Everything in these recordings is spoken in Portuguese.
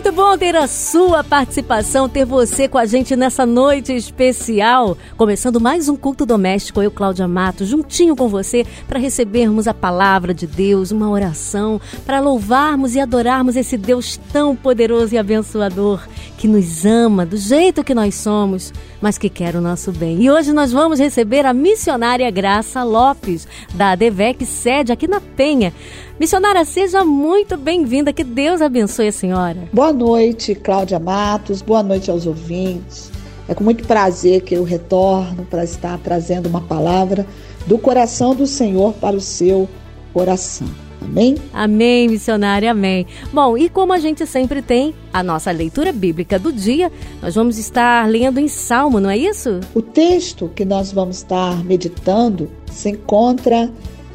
Muito bom ter a sua participação, ter você com a gente nessa noite especial. Começando mais um culto doméstico, eu, Cláudia Matos, juntinho com você, para recebermos a palavra de Deus, uma oração, para louvarmos e adorarmos esse Deus tão poderoso e abençoador, que nos ama do jeito que nós somos, mas que quer o nosso bem. E hoje nós vamos receber a missionária Graça Lopes, da ADVEC, sede aqui na Penha. Missionária, seja muito bem-vinda. Que Deus abençoe a senhora. Boa noite, Cláudia Matos. Boa noite aos ouvintes. É com muito prazer que eu retorno para estar trazendo uma palavra do coração do Senhor para o seu coração. Amém? Amém, missionária, amém. Bom, e como a gente sempre tem a nossa leitura bíblica do dia, nós vamos estar lendo em Salmo, não é isso? O texto que nós vamos estar meditando se encontra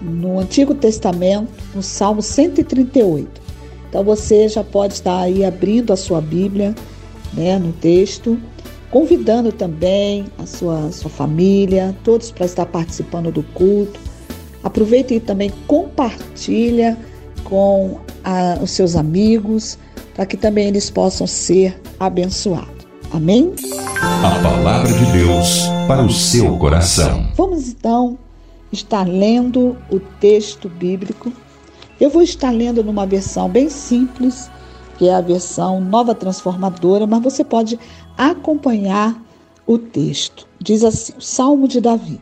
no Antigo Testamento, no Salmo 138. Então você já pode estar aí abrindo a sua Bíblia, né, no texto, convidando também a sua, sua família, todos para estar participando do culto. Aproveita e também compartilha com a, os seus amigos, para que também eles possam ser abençoados. Amém? A palavra de Deus para o seu coração. Vamos então estar lendo o texto bíblico. Eu vou estar lendo numa versão bem simples, que é a versão Nova Transformadora, mas você pode acompanhar o texto. Diz assim: Salmo de Davi.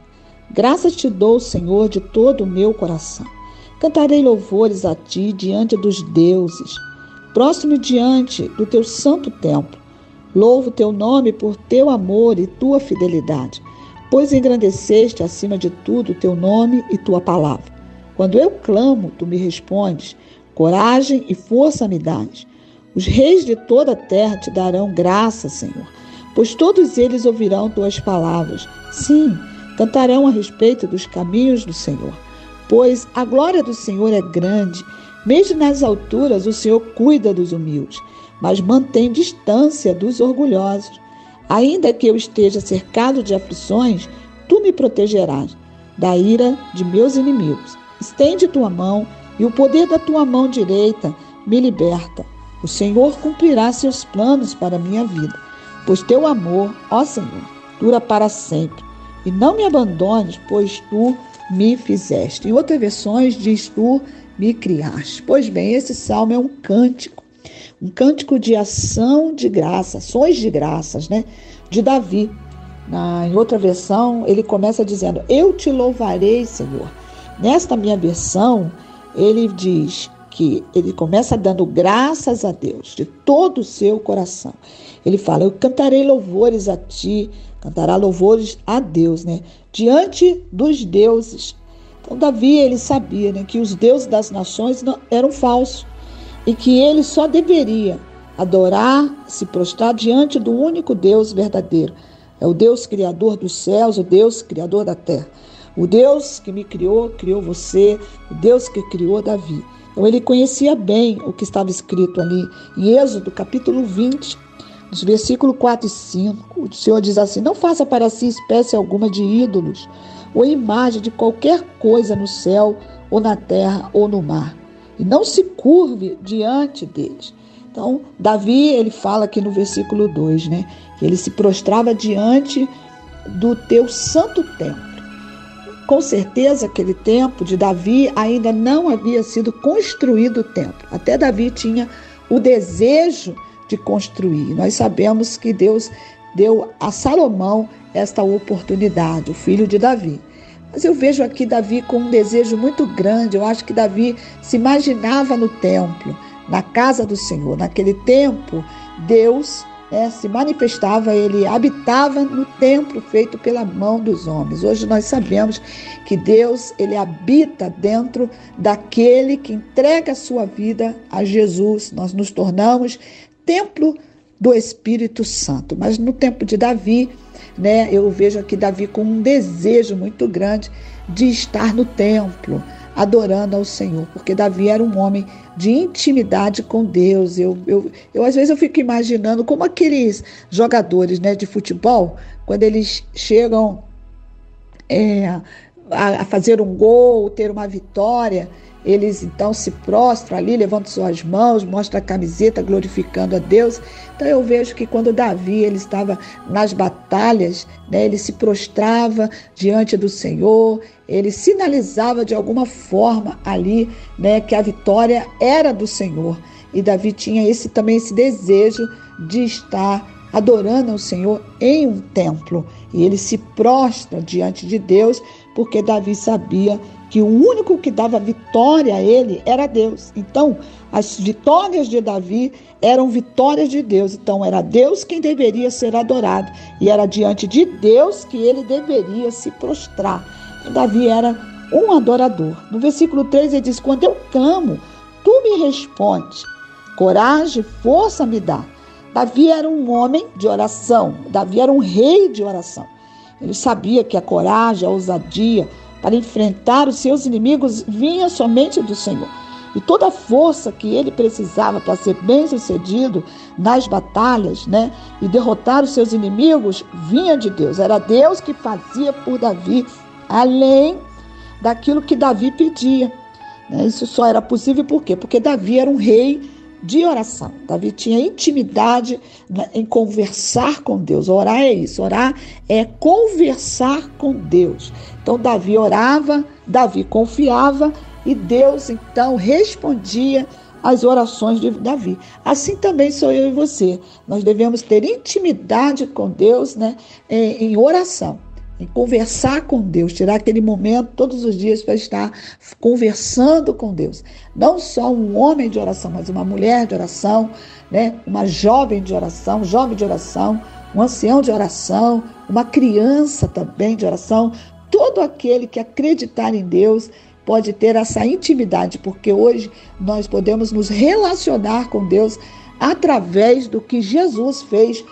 Graças te dou, Senhor, de todo o meu coração. Cantarei louvores a ti diante dos deuses, próximo diante do teu santo templo. Louvo teu nome por teu amor e tua fidelidade pois engrandeceste acima de tudo teu nome e tua palavra. Quando eu clamo, tu me respondes, coragem e força me dás. Os reis de toda a terra te darão graça, Senhor, pois todos eles ouvirão tuas palavras. Sim, cantarão a respeito dos caminhos do Senhor, pois a glória do Senhor é grande. Mesmo nas alturas, o Senhor cuida dos humildes, mas mantém distância dos orgulhosos. Ainda que eu esteja cercado de aflições, tu me protegerás da ira de meus inimigos. Estende tua mão e o poder da tua mão direita me liberta. O Senhor cumprirá seus planos para a minha vida, pois teu amor, ó Senhor, dura para sempre. E não me abandones, pois tu me fizeste. Em outras versões diz tu me criaste. Pois bem, esse salmo é um cântico um cântico de ação de graça, ações de graças, né? De Davi. Na, em outra versão, ele começa dizendo: Eu te louvarei, Senhor. Nesta minha versão, ele diz que ele começa dando graças a Deus de todo o seu coração. Ele fala: Eu cantarei louvores a ti, cantará louvores a Deus, né? Diante dos deuses. Então, Davi, ele sabia né, que os deuses das nações não, eram falsos e que ele só deveria adorar, se prostrar diante do único Deus verdadeiro. É o Deus criador dos céus, o Deus criador da terra. O Deus que me criou, criou você, o Deus que criou Davi. Então ele conhecia bem o que estava escrito ali em Êxodo, capítulo 20, nos versículos 4 e 5. O Senhor diz assim: Não faça para si espécie alguma de ídolos, ou imagem de qualquer coisa no céu, ou na terra, ou no mar e não se curve diante deles. Então, Davi, ele fala aqui no versículo 2, né, que ele se prostrava diante do teu santo templo. Com certeza, aquele tempo de Davi ainda não havia sido construído o templo. Até Davi tinha o desejo de construir. Nós sabemos que Deus deu a Salomão esta oportunidade, o filho de Davi. Mas eu vejo aqui Davi com um desejo muito grande. Eu acho que Davi se imaginava no templo, na casa do Senhor. Naquele tempo, Deus é, se manifestava, ele habitava no templo feito pela mão dos homens. Hoje nós sabemos que Deus ele habita dentro daquele que entrega a sua vida a Jesus. Nós nos tornamos templo do Espírito Santo. Mas no tempo de Davi, né? Eu vejo aqui Davi com um desejo muito grande de estar no templo, adorando ao Senhor, porque Davi era um homem de intimidade com Deus. Eu, eu, eu às vezes eu fico imaginando como aqueles jogadores né, de futebol, quando eles chegam é, a, a fazer um gol, ter uma vitória, eles então se prostram ali, levantam suas mãos, mostram a camiseta, glorificando a Deus. Então eu vejo que quando Davi ele estava nas batalhas, né, ele se prostrava diante do Senhor, ele sinalizava de alguma forma ali né, que a vitória era do Senhor. E Davi tinha esse também esse desejo de estar adorando ao Senhor em um templo. E ele se prostra diante de Deus, porque Davi sabia que o único que dava vitória a ele era Deus. Então, as vitórias de Davi eram vitórias de Deus. Então, era Deus quem deveria ser adorado e era diante de Deus que ele deveria se prostrar. Davi era um adorador. No versículo 3 ele diz: Quando eu clamo, tu me respondes. Coragem, força me dá. Davi era um homem de oração. Davi era um rei de oração. Ele sabia que a coragem, a ousadia, para enfrentar os seus inimigos vinha somente do Senhor. E toda a força que ele precisava para ser bem-sucedido nas batalhas, né, e derrotar os seus inimigos, vinha de Deus. Era Deus que fazia por Davi, além daquilo que Davi pedia. Né? Isso só era possível por quê? Porque Davi era um rei de oração. Davi tinha intimidade em conversar com Deus. Orar é isso. Orar é conversar com Deus. Então, Davi orava, Davi confiava e Deus então respondia às orações de Davi. Assim também sou eu e você. Nós devemos ter intimidade com Deus né, em oração em conversar com Deus, tirar aquele momento todos os dias para estar conversando com Deus. Não só um homem de oração, mas uma mulher de oração, né? uma jovem de oração, jovem de oração, um ancião de oração, uma criança também de oração. Todo aquele que acreditar em Deus pode ter essa intimidade, porque hoje nós podemos nos relacionar com Deus através do que Jesus fez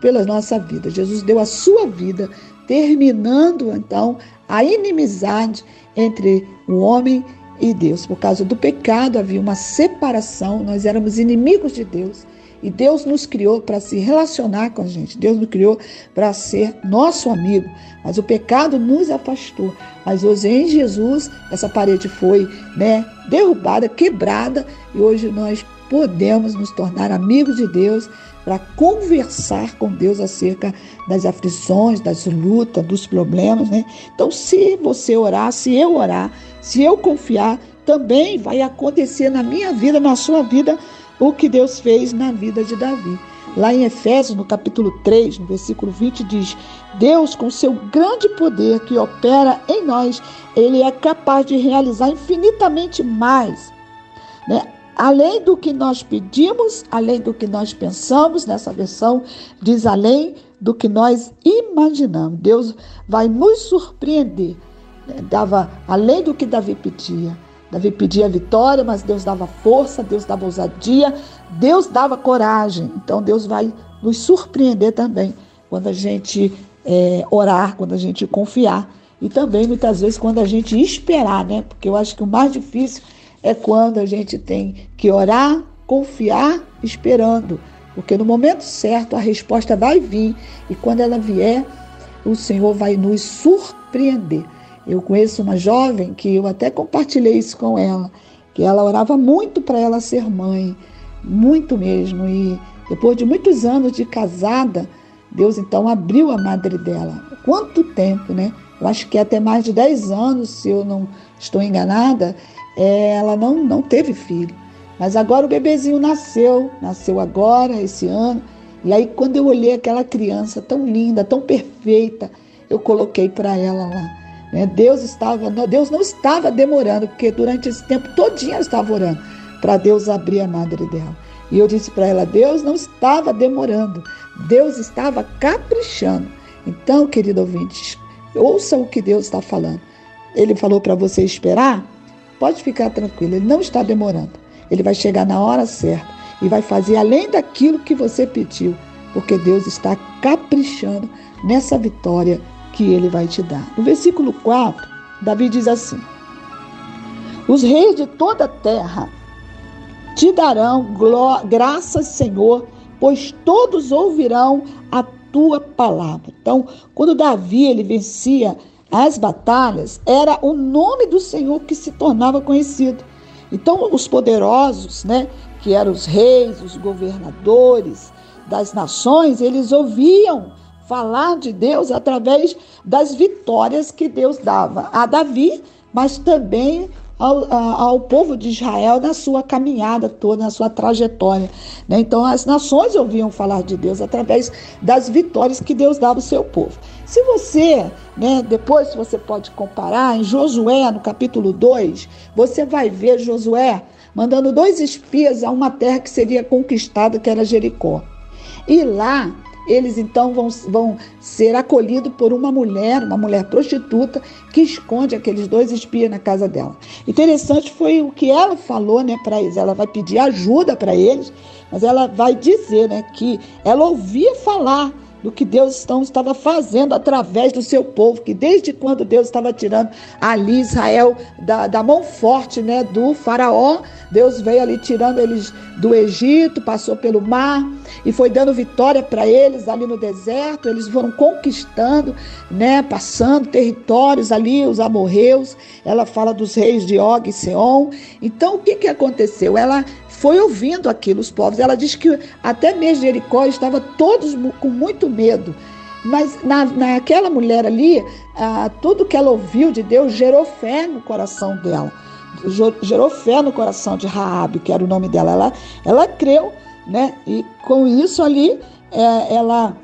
pela nossa vida. Jesus deu a sua vida terminando então a inimizade entre o homem e Deus. Por causa do pecado havia uma separação, nós éramos inimigos de Deus. E Deus nos criou para se relacionar com a gente. Deus nos criou para ser nosso amigo. Mas o pecado nos afastou. Mas hoje em Jesus essa parede foi, né, derrubada, quebrada e hoje nós podemos nos tornar amigos de Deus para conversar com Deus acerca das aflições, das lutas, dos problemas, né? Então, se você orar, se eu orar, se eu confiar, também vai acontecer na minha vida, na sua vida, o que Deus fez na vida de Davi. Lá em Efésios, no capítulo 3, no versículo 20, diz: Deus, com seu grande poder que opera em nós, ele é capaz de realizar infinitamente mais, né? além do que nós pedimos, além do que nós pensamos, nessa versão diz além do que nós imaginamos. Deus vai nos surpreender. Dava além do que Davi pedia. Davi pedia vitória, mas Deus dava força, Deus dava ousadia, Deus dava coragem. Então Deus vai nos surpreender também quando a gente é, orar, quando a gente confiar. E também muitas vezes quando a gente esperar, né? Porque eu acho que o mais difícil é quando a gente tem que orar, confiar, esperando. Porque no momento certo a resposta vai vir e quando ela vier, o Senhor vai nos surpreender. Eu conheço uma jovem que eu até compartilhei isso com ela, que ela orava muito para ela ser mãe, muito mesmo. E depois de muitos anos de casada, Deus então abriu a madre dela. Quanto tempo, né? Eu acho que até mais de 10 anos, se eu não estou enganada é, ela não, não teve filho. Mas agora o bebezinho nasceu, nasceu agora, esse ano. E aí, quando eu olhei aquela criança tão linda, tão perfeita, eu coloquei para ela lá. Né? Deus estava, Deus não estava demorando, porque durante esse tempo todinho ela estava orando para Deus abrir a madre dela. E eu disse para ela: Deus não estava demorando, Deus estava caprichando. Então, querido ouvinte, ouça o que Deus está falando. Ele falou para você esperar, Pode ficar tranquilo, ele não está demorando. Ele vai chegar na hora certa e vai fazer além daquilo que você pediu, porque Deus está caprichando nessa vitória que ele vai te dar. No versículo 4, Davi diz assim: Os reis de toda a terra te darão graças, Senhor, pois todos ouvirão a tua palavra. Então, quando Davi ele vencia as batalhas, era o nome do Senhor que se tornava conhecido. Então, os poderosos, né, que eram os reis, os governadores das nações, eles ouviam falar de Deus através das vitórias que Deus dava a Davi, mas também ao, ao, povo de Israel na sua caminhada toda, na sua trajetória. Né? Então, as nações ouviam falar de Deus através das vitórias que Deus dava ao seu povo. Se você, né, depois você pode comparar, em Josué, no capítulo 2, você vai ver Josué mandando dois espias a uma terra que seria conquistada, que era Jericó. E lá eles então vão, vão ser acolhidos por uma mulher, uma mulher prostituta, que esconde aqueles dois espias na casa dela. Interessante foi o que ela falou né, para eles. Ela vai pedir ajuda para eles, mas ela vai dizer né, que ela ouvia falar do que Deus então estava fazendo através do seu povo, que desde quando Deus estava tirando ali Israel da, da mão forte né, do faraó, Deus veio ali tirando eles do Egito, passou pelo mar e foi dando vitória para eles ali no deserto. Eles foram conquistando, né, passando territórios ali, os amorreus. Ela fala dos reis de Og e Seon. Então o que, que aconteceu? Ela foi ouvindo aquilo, os povos. Ela diz que até mesmo Jericó estava todos com muito medo. Mas na, naquela mulher ali, ah, tudo que ela ouviu de Deus gerou fé no coração dela. Gerou fé no coração de Raabe, que era o nome dela. Ela, ela creu, né? E com isso ali, é, ela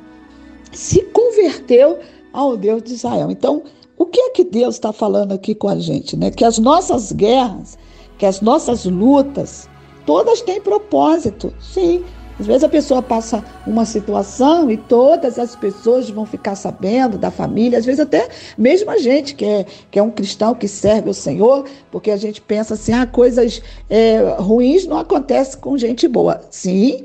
se converteu ao Deus de Israel. Então, o que é que Deus está falando aqui com a gente? Né? Que as nossas guerras, que as nossas lutas, Todas têm propósito, sim. Às vezes a pessoa passa uma situação e todas as pessoas vão ficar sabendo da família, às vezes até mesmo a gente que é, que é um cristão que serve o Senhor, porque a gente pensa assim, ah, coisas é, ruins não acontecem com gente boa. Sim,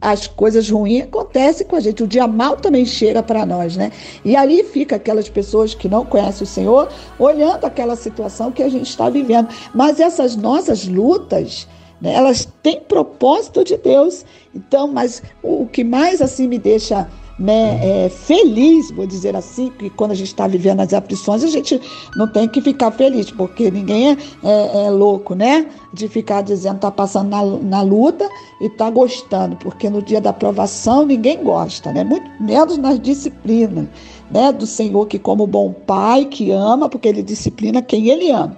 as coisas ruins acontecem com a gente. O dia mal também chega para nós, né? E ali fica aquelas pessoas que não conhecem o Senhor, olhando aquela situação que a gente está vivendo. Mas essas nossas lutas, né? Elas têm propósito de Deus. Então, mas o que mais assim me deixa né, é, feliz, vou dizer assim, que quando a gente está vivendo as aflições, a gente não tem que ficar feliz, porque ninguém é, é, é louco, né? De ficar dizendo está passando na, na luta e está gostando, porque no dia da aprovação ninguém gosta, né? Muito menos nas disciplinas, né? Do Senhor que como bom pai que ama, porque ele disciplina quem ele ama.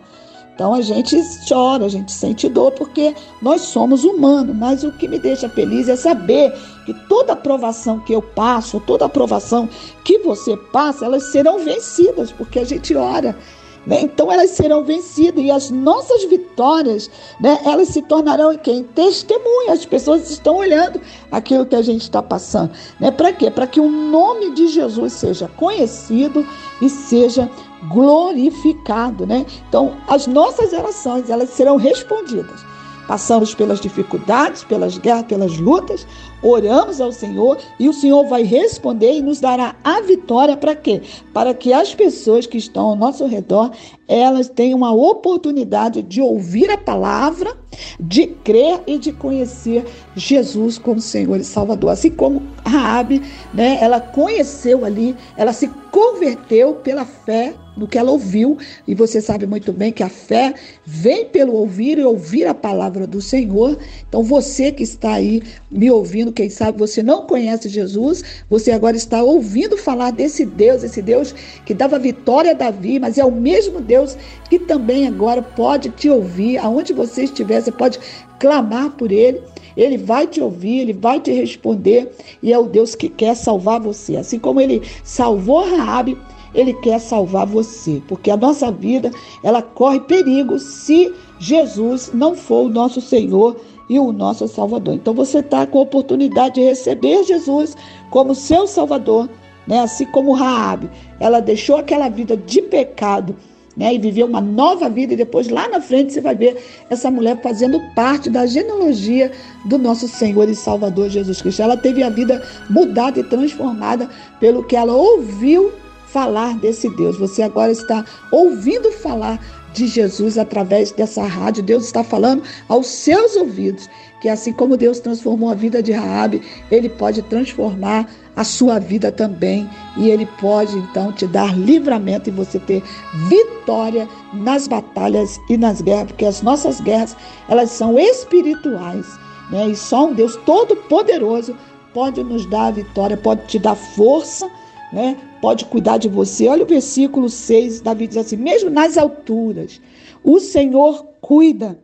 Então a gente chora, a gente sente dor porque nós somos humanos, mas o que me deixa feliz é saber que toda aprovação que eu passo, toda aprovação que você passa, elas serão vencidas, porque a gente ora. Né? Então elas serão vencidas e as nossas vitórias, né, elas se tornarão em quem? Testemunha. As pessoas estão olhando aquilo que a gente está passando. Né? Para quê? Para que o nome de Jesus seja conhecido e seja glorificado, né? Então, as nossas orações, elas serão respondidas. Passamos pelas dificuldades, pelas guerras, pelas lutas, oramos ao Senhor e o Senhor vai responder e nos dará a vitória para quê? Para que as pessoas que estão ao nosso redor, elas tenham a oportunidade de ouvir a palavra, de crer e de conhecer Jesus como Senhor e Salvador. Assim como Raabe, né, ela conheceu ali, ela se converteu pela fé no que ela ouviu, e você sabe muito bem que a fé vem pelo ouvir e ouvir a palavra do Senhor. Então, você que está aí me ouvindo, quem sabe você não conhece Jesus, você agora está ouvindo falar desse Deus, esse Deus que dava vitória a Davi, mas é o mesmo Deus que também agora pode te ouvir, aonde você estiver, você pode clamar por ele. Ele vai te ouvir, ele vai te responder e é o Deus que quer salvar você. Assim como ele salvou Raabe, ele quer salvar você, porque a nossa vida, ela corre perigo se Jesus não for o nosso Senhor e o nosso Salvador. Então você está com a oportunidade de receber Jesus como seu Salvador, né? Assim como Raabe, ela deixou aquela vida de pecado, né? E viveu uma nova vida e depois lá na frente você vai ver essa mulher fazendo parte da genealogia do nosso Senhor e Salvador Jesus Cristo. Ela teve a vida mudada e transformada pelo que ela ouviu falar desse Deus. Você agora está ouvindo falar de Jesus através dessa rádio. Deus está falando aos seus ouvidos que assim como Deus transformou a vida de Raabe, ele pode transformar a sua vida também e ele pode então te dar livramento e você ter vitória nas batalhas e nas guerras, porque as nossas guerras, elas são espirituais, né? E só um Deus todo poderoso pode nos dar a vitória, pode te dar força, né? Pode cuidar de você. Olha o versículo 6, Davi diz assim: mesmo nas alturas, o Senhor cuida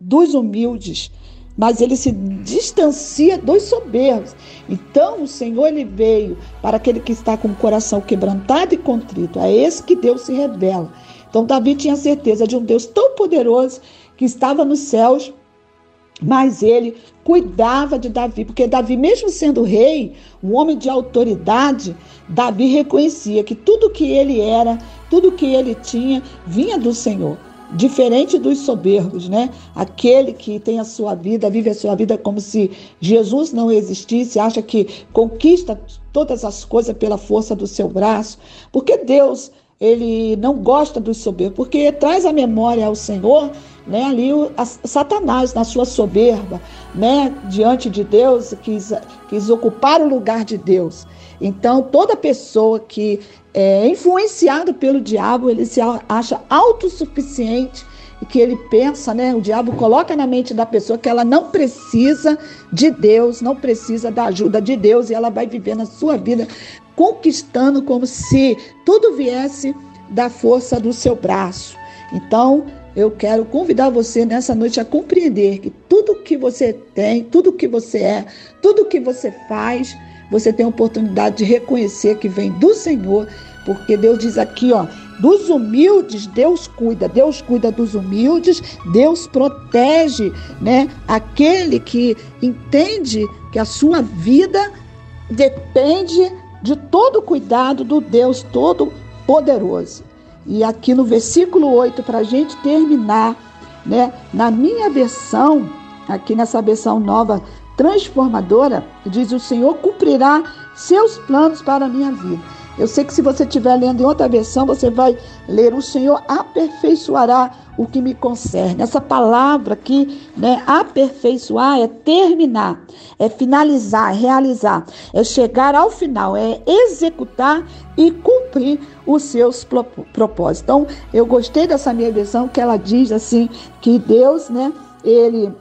dos humildes, mas ele se distancia dos soberbos. Então, o Senhor ele veio para aquele que está com o coração quebrantado e contrito. É esse que Deus se revela. Então, Davi tinha certeza de um Deus tão poderoso que estava nos céus mas ele cuidava de Davi, porque Davi, mesmo sendo rei, um homem de autoridade, Davi reconhecia que tudo que ele era, tudo que ele tinha, vinha do Senhor. Diferente dos soberbos, né? Aquele que tem a sua vida, vive a sua vida como se Jesus não existisse, acha que conquista todas as coisas pela força do seu braço. Porque Deus, ele não gosta dos soberbos, porque traz a memória ao Senhor né, ali o, Satanás na sua soberba, né, diante de Deus, quis, quis ocupar o lugar de Deus. Então, toda pessoa que é influenciado pelo diabo, ele se acha autossuficiente e que ele pensa, né? O diabo coloca na mente da pessoa que ela não precisa de Deus, não precisa da ajuda de Deus e ela vai viver na sua vida conquistando como se tudo viesse da força do seu braço. Então, eu quero convidar você nessa noite a compreender que tudo que você tem, tudo que você é, tudo que você faz, você tem a oportunidade de reconhecer que vem do Senhor, porque Deus diz aqui, ó, dos humildes Deus cuida, Deus cuida dos humildes, Deus protege, né, aquele que entende que a sua vida depende de todo o cuidado do Deus todo poderoso. E aqui no versículo 8, para a gente terminar, né, na minha versão, aqui nessa versão nova transformadora, diz: O Senhor cumprirá seus planos para a minha vida. Eu sei que se você estiver lendo em outra versão, você vai ler: O Senhor aperfeiçoará o que me concerne. Essa palavra aqui, né, aperfeiçoar é terminar, é finalizar, é realizar, é chegar ao final, é executar e cumprir os seus propósitos. Então, eu gostei dessa minha versão que ela diz assim que Deus, né, ele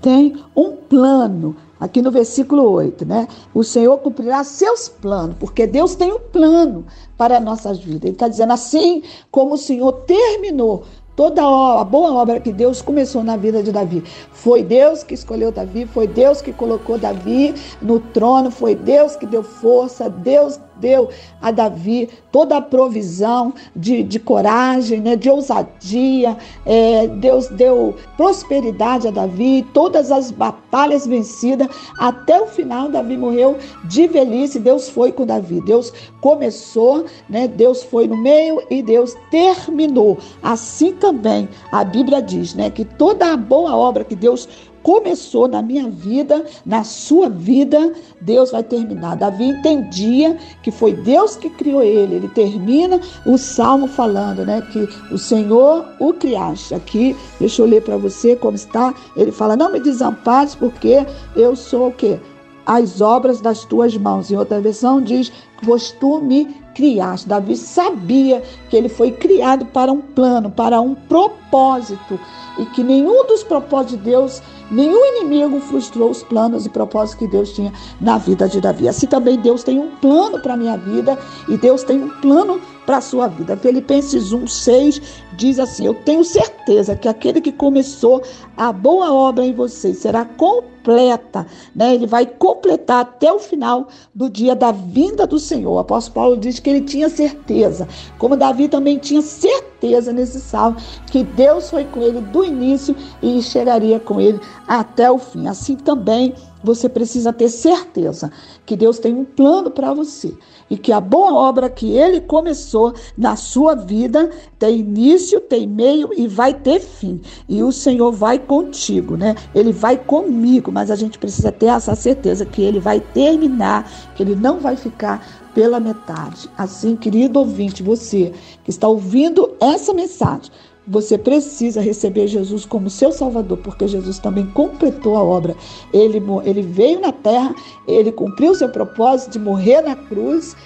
tem um plano aqui no versículo 8, né? O Senhor cumprirá seus planos, porque Deus tem um plano para nossas vidas. Ele está dizendo assim como o Senhor terminou Toda a boa obra que Deus começou na vida de Davi. Foi Deus que escolheu Davi, foi Deus que colocou Davi no trono, foi Deus que deu força, Deus deu a Davi toda a provisão de, de coragem, né, de ousadia. É, Deus deu prosperidade a Davi, todas as batalhas vencidas. Até o final, Davi morreu de velhice. Deus foi com Davi. Deus começou, né, Deus foi no meio e Deus terminou. Assim também a Bíblia diz né, que toda a boa obra que Deus começou na minha vida, na sua vida, Deus vai terminar. Davi entendia que foi Deus que criou ele. Ele termina o salmo falando, né, que o Senhor o criaste. Aqui, deixa eu ler para você como está. Ele fala: "Não me desampares, porque eu sou o quê? As obras das tuas mãos". Em outra versão diz: "Pois tu me criaste". Davi sabia que ele foi criado para um plano, para um propósito e que nenhum dos propósitos de Deus, nenhum inimigo frustrou os planos e propósitos que Deus tinha na vida de Davi. Assim também Deus tem um plano para a minha vida e Deus tem um plano para a sua vida. Filipenses 1, 6 diz assim: Eu tenho certeza que aquele que começou a boa obra em vocês será completa, né? Ele vai completar até o final do dia da vinda do Senhor. O apóstolo Paulo diz que ele tinha certeza, como Davi também tinha certeza nesse salmo, que Deus foi com ele do início e chegaria com ele até o fim. Assim também você precisa ter certeza que Deus tem um plano para você e que a boa obra que ele começou na sua vida tem início, tem meio e vai ter fim. E o Senhor vai contigo, né? Ele vai comigo, mas a gente precisa ter essa certeza que ele vai terminar, que ele não vai ficar pela metade. Assim, querido ouvinte, você que está ouvindo essa mensagem, você precisa receber Jesus como seu Salvador, porque Jesus também completou a obra. Ele, ele veio na terra, ele cumpriu o seu propósito de morrer na cruz,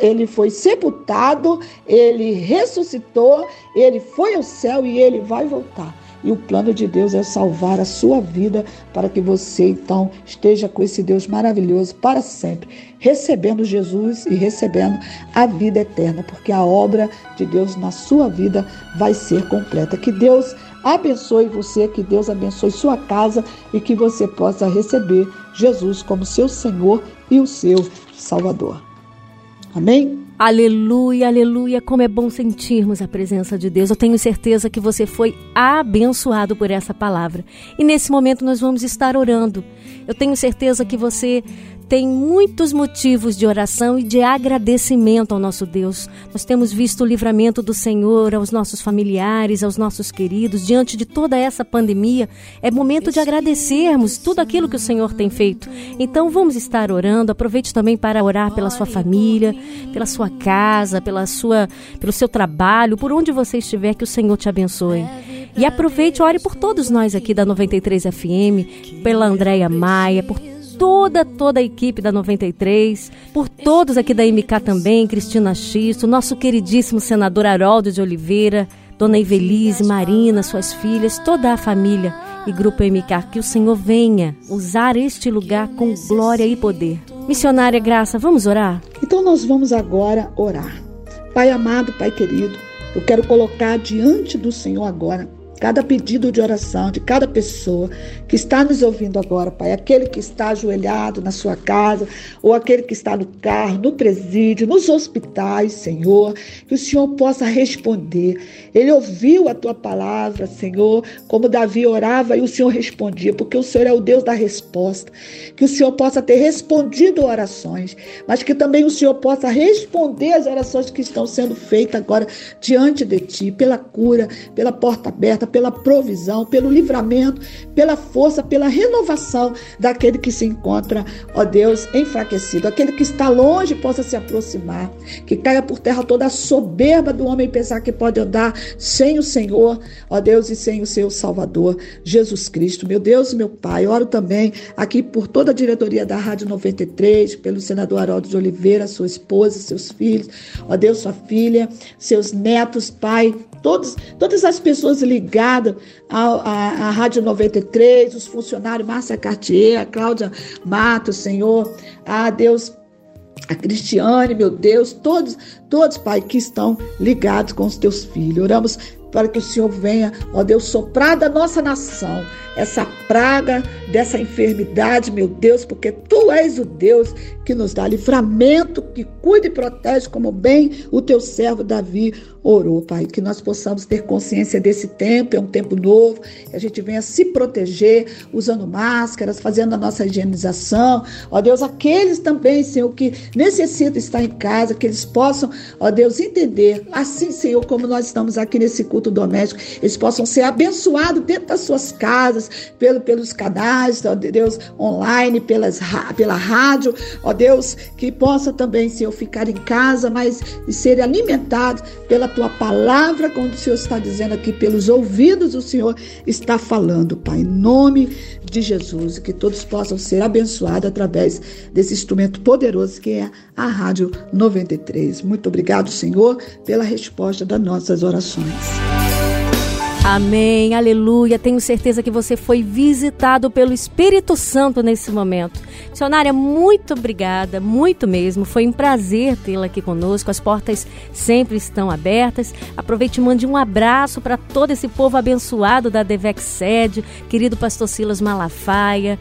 ele foi sepultado, ele ressuscitou, ele foi ao céu e ele vai voltar. E o plano de Deus é salvar a sua vida para que você então esteja com esse Deus maravilhoso para sempre, recebendo Jesus e recebendo a vida eterna, porque a obra de Deus na sua vida vai ser completa. Que Deus abençoe você, que Deus abençoe sua casa e que você possa receber Jesus como seu Senhor e o seu Salvador. Amém? Aleluia, aleluia, como é bom sentirmos a presença de Deus. Eu tenho certeza que você foi abençoado por essa palavra. E nesse momento nós vamos estar orando. Eu tenho certeza que você tem muitos motivos de oração e de agradecimento ao nosso Deus. Nós temos visto o livramento do Senhor aos nossos familiares, aos nossos queridos, diante de toda essa pandemia. É momento de agradecermos tudo aquilo que o Senhor tem feito. Então vamos estar orando. Aproveite também para orar pela sua família, pela sua casa, pela sua, pelo seu trabalho, por onde você estiver, que o Senhor te abençoe. E aproveite, ore por todos nós aqui da 93 FM, pela Andréia Maia, por toda, toda a equipe da 93, por todos aqui da MK também, Cristina Xisto, nosso queridíssimo senador Haroldo de Oliveira, Dona Ivelise, Marina, suas filhas, toda a família e Grupo MK, que o Senhor venha usar este lugar com glória e poder. Missionária Graça, vamos orar? Então nós vamos agora orar. Pai amado, Pai querido, eu quero colocar diante do Senhor agora cada pedido de oração de cada pessoa que está nos ouvindo agora, Pai. Aquele que está ajoelhado na sua casa, ou aquele que está no carro, no presídio, nos hospitais, Senhor, que o Senhor possa responder. Ele ouviu a tua palavra, Senhor, como Davi orava e o Senhor respondia, porque o Senhor é o Deus da resposta. Que o Senhor possa ter respondido orações, mas que também o Senhor possa responder as orações que estão sendo feitas agora diante de ti, pela cura, pela porta aberta, pela provisão, pelo livramento, pela força, pela renovação daquele que se encontra, ó Deus, enfraquecido. Aquele que está longe possa se aproximar. Que caia por terra toda a soberba do homem pensar que pode andar sem o Senhor, ó Deus, e sem o seu Salvador, Jesus Cristo. Meu Deus e meu Pai, oro também aqui por toda a diretoria da Rádio 93, pelo senador Haroldo de Oliveira, sua esposa, seus filhos, ó Deus, sua filha, seus netos, Pai, todos, todas as pessoas ligadas à, Rádio 93, os funcionários, Márcia Cartier, a Cláudia Matos, Senhor, a Deus a Cristiane, meu Deus, todos, todos, Pai, que estão ligados com os teus filhos. Oramos para que o Senhor venha, ó Deus, soprar da nossa nação essa praga dessa enfermidade, meu Deus, porque tu és o Deus que nos dá livramento, que cuida e protege, como bem o teu servo Davi orou, Pai. Que nós possamos ter consciência desse tempo, é um tempo novo, que a gente venha se proteger usando máscaras, fazendo a nossa higienização. Ó Deus, aqueles também, Senhor, que necessitam estar em casa, que eles possam, ó Deus, entender, assim, Senhor, como nós estamos aqui nesse culto doméstico, eles possam ser abençoados dentro das suas casas, pelo, pelos canais, ó Deus, online, pelas, pela rádio, ó Deus, que possa também, Senhor, ficar em casa, mas ser alimentado pela tua palavra, quando o Senhor está dizendo aqui, pelos ouvidos o Senhor está falando, Pai, em nome de Jesus, que todos possam ser abençoados através desse instrumento poderoso que é a Rádio 93. Muito obrigado, Senhor, pela resposta das nossas orações. Amém, aleluia. Tenho certeza que você foi visitado pelo Espírito Santo nesse momento. Missionária, muito obrigada, muito mesmo. Foi um prazer tê-la aqui conosco. As portas sempre estão abertas. Aproveite e mande um abraço para todo esse povo abençoado da Devex Sede, querido pastor Silas Malafaia.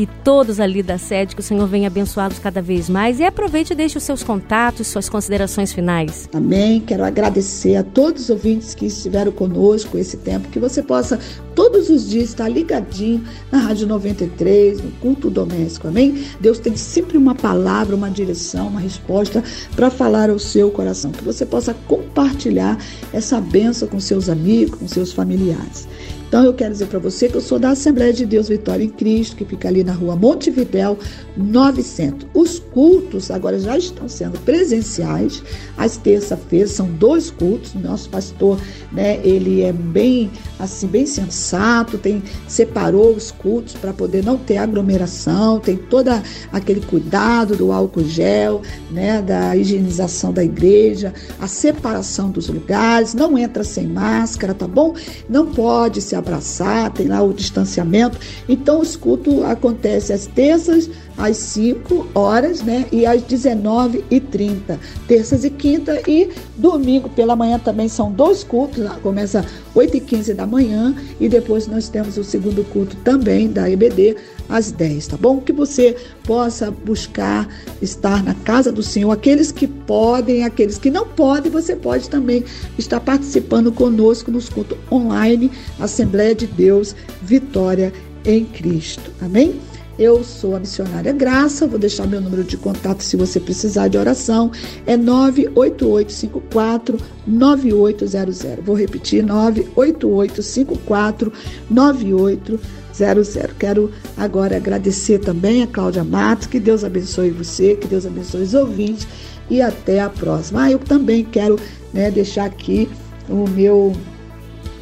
E todos ali da sede, que o Senhor venha abençoá-los cada vez mais. E aproveite e deixe os seus contatos, suas considerações finais. Amém. Quero agradecer a todos os ouvintes que estiveram conosco esse tempo, que você possa todos os dias estar ligadinho na Rádio 93, no culto doméstico. Amém? Deus tem sempre uma palavra, uma direção, uma resposta para falar ao seu coração. Que você possa compartilhar essa benção com seus amigos, com seus familiares. Então eu quero dizer para você que eu sou da Assembleia de Deus Vitória em Cristo, que fica ali na rua Montevidéu 900. Os cultos agora já estão sendo presenciais. Às terça-feiras são dois cultos. Nosso pastor, né, ele é bem assim, bem sensato, tem separou os cultos para poder não ter aglomeração, tem toda aquele cuidado do álcool gel, né, da higienização da igreja, a separação dos lugares, não entra sem máscara, tá bom? Não pode se abraçar, tem lá o distanciamento. Então, os cultos acontecem às terças, às 5 horas, né? E às 19h30, terças e quinta. E domingo pela manhã também são dois cultos, começa 8h15 da manhã e depois nós temos o segundo culto também da EBD às 10, tá bom? Que você possa buscar estar na casa do Senhor. Aqueles que podem, aqueles que não podem, você pode também estar participando conosco nos cultos online, Assembleia de Deus, Vitória em Cristo. Amém? Eu sou a missionária Graça, vou deixar meu número de contato se você precisar de oração, é 98854 9800. Vou repetir 98854 9800. Quero agora agradecer também a Cláudia Matos, que Deus abençoe você, que Deus abençoe os ouvintes e até a próxima. Ah, eu também quero né, deixar aqui o meu,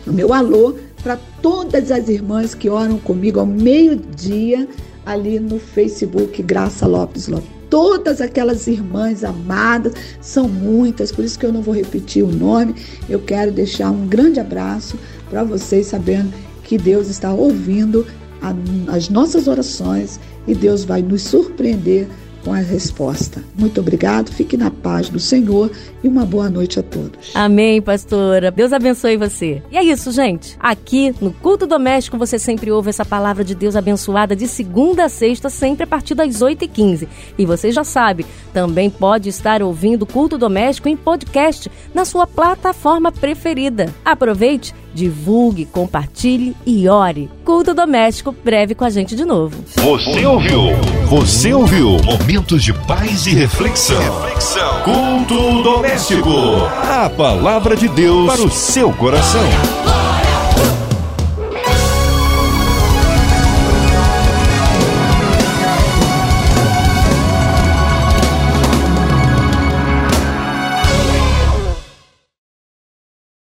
o meu alô para todas as irmãs que oram comigo ao meio-dia ali no Facebook Graça Lopes Lopes. Todas aquelas irmãs amadas, são muitas, por isso que eu não vou repetir o nome. Eu quero deixar um grande abraço para vocês, sabendo que Deus está ouvindo a, as nossas orações e Deus vai nos surpreender com a resposta. Muito obrigado, fique na paz do Senhor e uma boa noite a todos. Amém, pastora. Deus abençoe você. E é isso, gente. Aqui no Culto Doméstico você sempre ouve essa palavra de Deus abençoada de segunda a sexta, sempre a partir das 8h15. E você já sabe, também pode estar ouvindo o Culto Doméstico em podcast na sua plataforma preferida. Aproveite divulgue, compartilhe e ore. Culto doméstico breve com a gente de novo. Você ouviu? Você ouviu? Momentos de paz e reflexão. reflexão. Culto doméstico. A palavra de Deus para o seu coração.